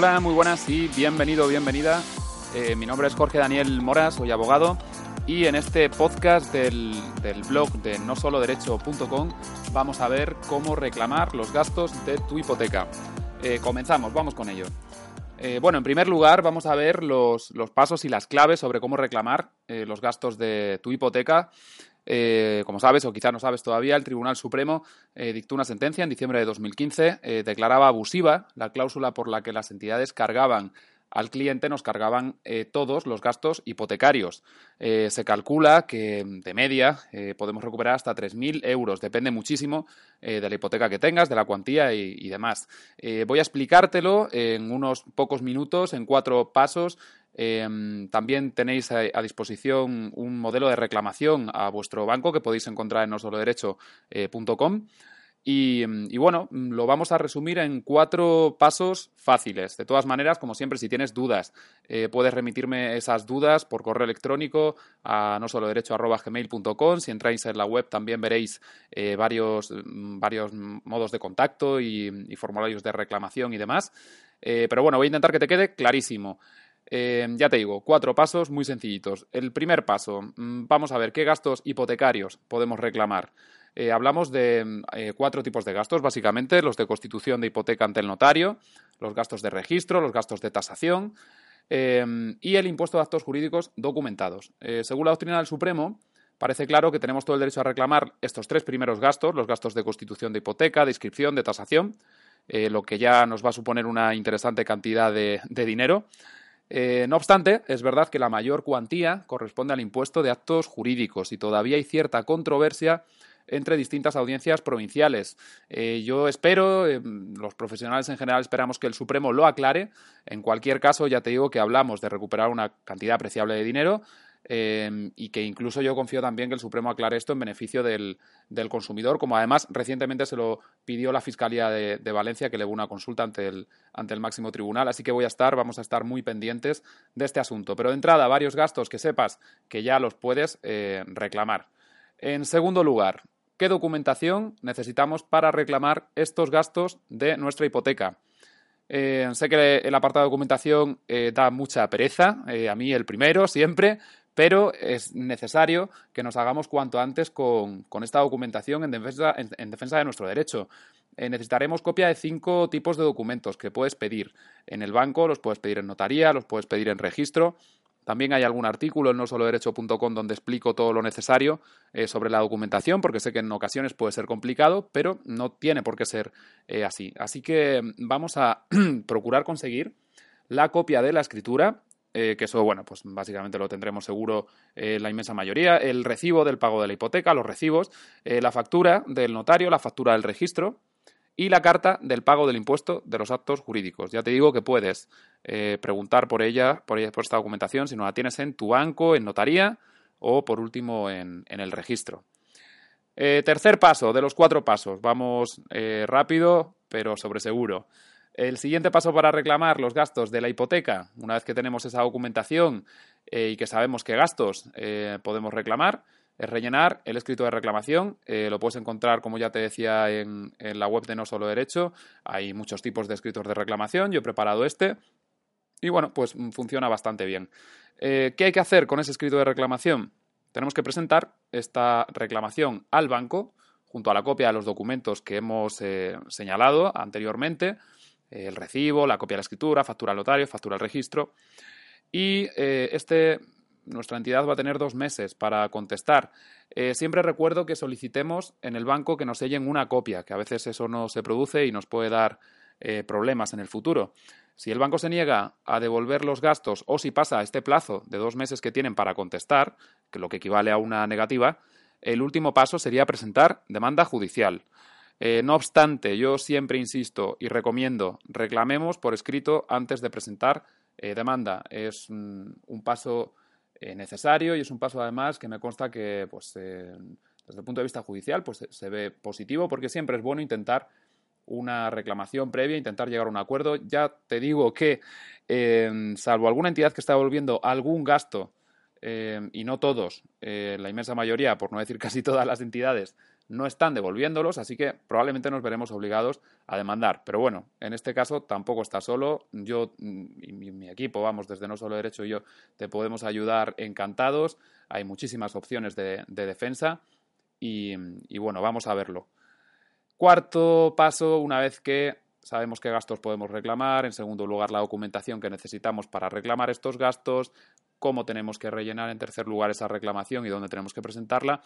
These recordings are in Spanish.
Hola, muy buenas y bienvenido, bienvenida. Eh, mi nombre es Jorge Daniel Moras, soy abogado y en este podcast del, blog de nosoloderecho.com vamos a ver cómo reclamar los gastos de tu hipoteca. Eh, comenzamos, vamos con ello. Eh, bueno, en primer lugar vamos a ver los, pasos y las claves sobre cómo reclamar los gastos de tu hipoteca. Como sabes, o quizás no sabes todavía, el Tribunal Supremo dictó una sentencia en diciembre de 2015, declaraba abusiva la cláusula por la que las entidades cargaban al cliente nos cargaban eh, todos los gastos hipotecarios. Eh, se calcula que de media eh, podemos recuperar hasta 3.000 euros, depende muchísimo de la hipoteca que tengas, de la cuantía y, demás. voy a explicártelo en unos pocos minutos, en cuatro pasos. También tenéis a, disposición un modelo de reclamación a vuestro banco que podéis encontrar en nosoloderecho.com. Y, bueno, lo vamos a resumir en cuatro pasos fáciles. De todas maneras, como siempre, si tienes dudas, eh, puedes remitirme esas dudas por correo electrónico a no solo. Si entráis en la web también veréis eh, varios, varios modos de contacto y, formularios de reclamación y demás. Eh, pero bueno, voy a intentar que te quede clarísimo. Ya te digo, cuatro pasos muy sencillitos. El primer paso, mm, vamos a ver qué gastos hipotecarios podemos reclamar. Eh, hablamos de eh, cuatro tipos de gastos, básicamente, los de constitución de hipoteca ante el notario, los gastos de registro, los gastos de tasación em, y el impuesto de actos jurídicos documentados. Eh, según la doctrina del Supremo, parece claro que tenemos todo el derecho a reclamar estos tres primeros gastos, los gastos de constitución de hipoteca, de inscripción, de tasación, lo que ya nos va a suponer una interesante cantidad de dinero. No obstante, es verdad que la mayor cuantía corresponde al impuesto de actos jurídicos y todavía hay cierta controversia entre distintas audiencias provinciales. Eh, yo espero, eh, los profesionales en general esperamos que el Supremo lo aclare. En cualquier caso, ya te digo que hablamos de recuperar una cantidad apreciable de dinero. Eh, y que incluso yo confío también que el Supremo aclare esto en beneficio del, consumidor, como además recientemente se lo pidió la Fiscalía de, Valencia, que le una consulta ante el, ante el máximo tribunal. Así que voy a estar, vamos a estar muy pendientes de este asunto. Pero de entrada, varios gastos que sepas que ya los puedes reclamar. En segundo lugar, ¿Qué documentación necesitamos para reclamar estos gastos de nuestra hipoteca? Eh, sé que el apartado de documentación eh, da mucha pereza, eh, a mí el primero siempre, pero es necesario que nos hagamos cuanto antes con, esta documentación en defensa, en defensa de nuestro derecho. necesitaremos copia de cinco tipos de documentos que puedes pedir en el banco, los puedes pedir en notaría, los puedes pedir en registro también hay algún artículo en nosoloderecho.com donde explico todo lo necesario eh, sobre la documentación, porque sé que en ocasiones puede ser complicado, pero no tiene por qué ser eh, así. Así que mm, vamos a procurar conseguir la copia de la escritura, eh, que eso, bueno, pues básicamente lo tendremos seguro la inmensa mayoría, el recibo del pago de la hipoteca, los recibos, la factura del notario, la factura del registro, y la carta del pago del impuesto de los actos jurídicos. Ya te digo que puedes eh, preguntar por ella, por ella, por esta documentación, si no la tienes en tu banco, en notaría o por último en, el registro. Eh, tercer paso de los cuatro pasos. Vamos eh, rápido, pero sobre seguro. El siguiente paso para reclamar los gastos de la hipoteca, una vez que tenemos esa documentación y que sabemos qué gastos podemos reclamar, es rellenar el escrito de reclamación. Eh, lo puedes encontrar, como ya te decía, en, la web de No Solo Derecho. Hay muchos tipos de escritos de reclamación. Yo he preparado este. Y bueno, pues mm, funciona bastante bien. Eh, ¿Qué hay que hacer con ese escrito de reclamación? Tenemos que presentar esta reclamación al banco junto a la copia de los documentos que hemos eh, señalado anteriormente, el recibo, la copia de la escritura, factura al notario, factura al registro. Y este nuestra entidad va a tener dos meses para contestar. Eh, siempre recuerdo que solicitemos en el banco que nos sellen una copia, que a veces eso no se produce y nos puede dar eh, problemas en el futuro. Si el banco se niega a devolver los gastos o si pasa este plazo de dos meses que tienen para contestar, que lo que equivale a una negativa, el último paso sería presentar demanda judicial. Eh, no obstante, yo siempre insisto y recomiendo reclamemos por escrito antes de presentar demanda. Es mm, un paso eh, necesario y es un paso además que me consta que pues, eh, desde el punto de vista judicial pues, se ve positivo porque siempre es bueno intentar una reclamación previa, intentar llegar a un acuerdo. Ya te digo que, eh, salvo alguna entidad que está devolviendo algún gasto, y no todos, la inmensa mayoría, por no decir casi todas las entidades, no están devolviéndolos, así que probablemente nos veremos obligados a demandar. Pero bueno, en este caso tampoco está solo. Yo mm, y mi, equipo, vamos, desde No Solo Derecho y yo, te podemos ayudar encantados. Hay muchísimas opciones de, defensa y, y bueno, vamos a verlo. Cuarto paso, una vez que sabemos qué gastos podemos reclamar, en segundo lugar la documentación que necesitamos para reclamar estos gastos, cómo tenemos que rellenar en tercer lugar esa reclamación y dónde tenemos que presentarla.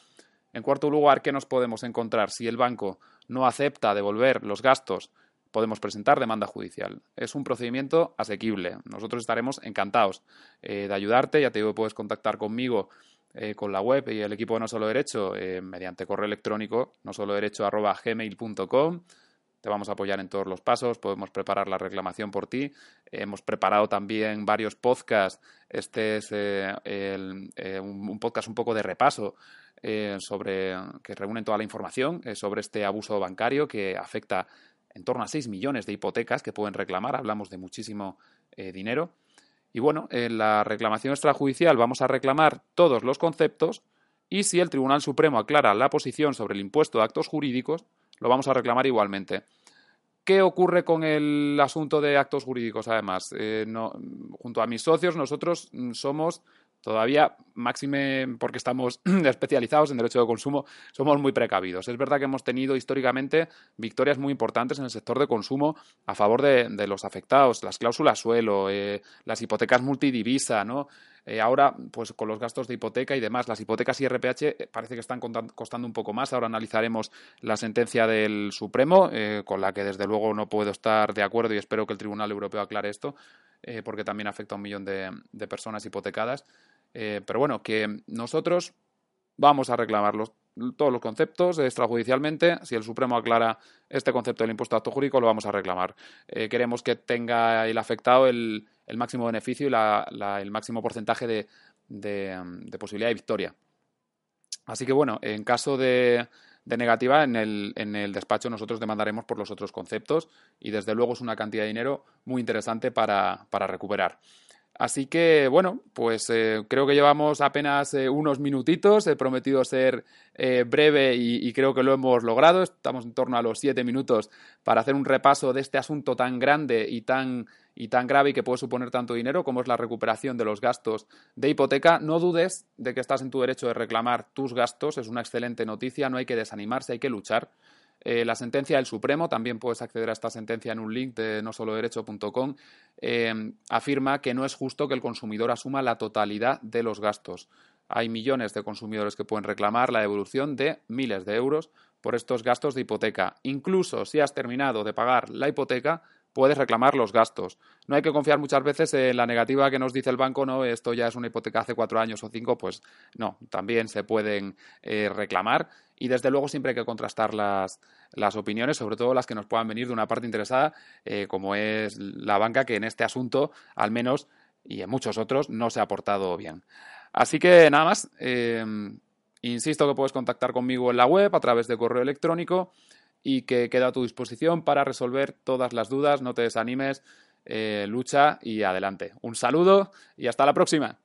En cuarto lugar, ¿qué nos podemos encontrar? Si el banco no acepta devolver los gastos, podemos presentar demanda judicial. Es un procedimiento asequible. Nosotros estaremos encantados eh, de ayudarte. Ya te digo, puedes contactar conmigo eh, con la web y el equipo de No Solo Derecho eh, mediante correo electrónico no solo derecho gmail.com te vamos a apoyar en todos los pasos, podemos preparar la reclamación por ti. Hemos preparado también varios podcasts. Este es un, podcast un poco de repaso eh, sobre, que reúnen toda la información eh, sobre este abuso bancario que afecta en torno a 6 millones de hipotecas que pueden reclamar. Hablamos de muchísimo eh, dinero. Y bueno, en la reclamación extrajudicial vamos a reclamar todos los conceptos y si el Tribunal Supremo aclara la posición sobre el impuesto de actos jurídicos, lo vamos a reclamar igualmente. ¿Qué ocurre con el asunto de actos jurídicos, además? junto a mis socios, nosotros mm, somos todavía, máxime porque estamos especializados en derecho de consumo, somos muy precavidos. Es verdad que hemos tenido históricamente victorias muy importantes en el sector de consumo a favor de, los afectados, las cláusulas suelo, eh, las hipotecas multidivisa, ¿no? Eh, ahora, pues con los gastos de hipoteca y demás, las hipotecas y RPH eh, parece que están costando un poco más. Ahora analizaremos la sentencia del Supremo, con la que desde luego no puedo estar de acuerdo y espero que el Tribunal Europeo aclare esto, porque también afecta a un millón de personas hipotecadas. Eh, pero bueno, que nosotros vamos a reclamar todos los conceptos extrajudicialmente. Si el Supremo aclara este concepto del impuesto de acto jurídico, lo vamos a reclamar. Eh, queremos que tenga el afectado el, máximo beneficio y el máximo porcentaje de, posibilidad de victoria. Así que bueno, en caso de, negativa, en el, en el, despacho nosotros demandaremos por los otros conceptos y desde luego es una cantidad de dinero muy interesante para recuperar. Así que, bueno, pues eh, creo que llevamos apenas eh, unos minutitos. He prometido ser eh, breve y, creo que lo hemos logrado. Estamos en torno a los siete minutos para hacer un repaso de este asunto tan grande y tan, y tan grave y que puede suponer tanto dinero como es la recuperación de los gastos de hipoteca. No dudes de que estás en tu derecho de reclamar tus gastos. Es una excelente noticia. No hay que desanimarse, hay que luchar. Eh, la sentencia del Supremo, también puedes acceder a esta sentencia en un link de nosoloderecho.com, eh, afirma que no es justo que el consumidor asuma la totalidad de los gastos. Hay millones de consumidores que pueden reclamar la devolución de miles de euros por estos gastos de hipoteca. Incluso si has terminado de pagar la hipoteca, puedes reclamar los gastos. No hay que confiar muchas veces en la negativa que nos dice el banco, no, esto ya es una hipoteca hace cuatro años o cinco, pues no, también se pueden eh, reclamar y desde luego siempre hay que contrastar las, las, opiniones, sobre todo las que nos puedan venir de una parte interesada, eh, como es la banca, que en este asunto, al menos, y en muchos otros, no se ha portado bien. Así que nada más, eh, insisto que puedes contactar conmigo en la web a través de correo electrónico y que queda a tu disposición para resolver todas las dudas, no te desanimes, eh, lucha y adelante. Un saludo y hasta la próxima.